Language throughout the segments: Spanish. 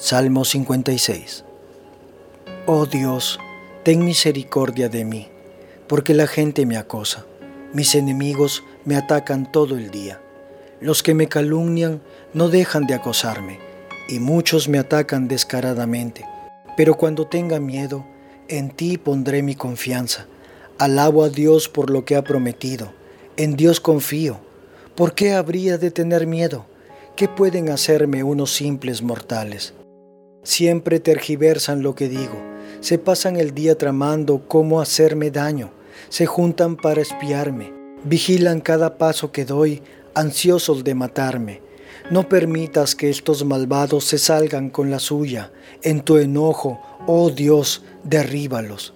Salmo 56 Oh Dios, ten misericordia de mí, porque la gente me acosa. Mis enemigos me atacan todo el día. Los que me calumnian no dejan de acosarme, y muchos me atacan descaradamente. Pero cuando tenga miedo, en ti pondré mi confianza. Alabo a Dios por lo que ha prometido. En Dios confío. ¿Por qué habría de tener miedo? ¿Qué pueden hacerme unos simples mortales? Siempre tergiversan lo que digo, se pasan el día tramando cómo hacerme daño, se juntan para espiarme, vigilan cada paso que doy, ansiosos de matarme. No permitas que estos malvados se salgan con la suya. En tu enojo, oh Dios, derríbalos.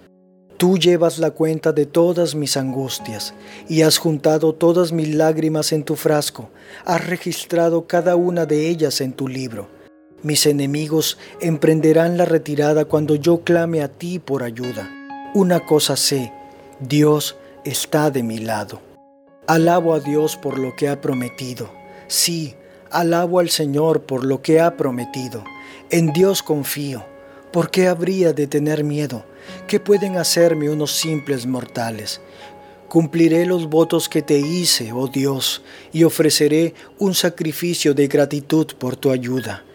Tú llevas la cuenta de todas mis angustias y has juntado todas mis lágrimas en tu frasco, has registrado cada una de ellas en tu libro. Mis enemigos emprenderán la retirada cuando yo clame a ti por ayuda. Una cosa sé, Dios está de mi lado. Alabo a Dios por lo que ha prometido. Sí, alabo al Señor por lo que ha prometido. En Dios confío. ¿Por qué habría de tener miedo? ¿Qué pueden hacerme unos simples mortales? Cumpliré los votos que te hice, oh Dios, y ofreceré un sacrificio de gratitud por tu ayuda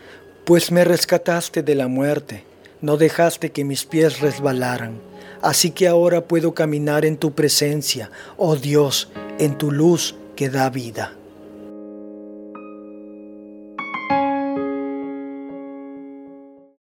pues me rescataste de la muerte, no dejaste que mis pies resbalaran. Así que ahora puedo caminar en tu presencia, oh Dios, en tu luz que da vida.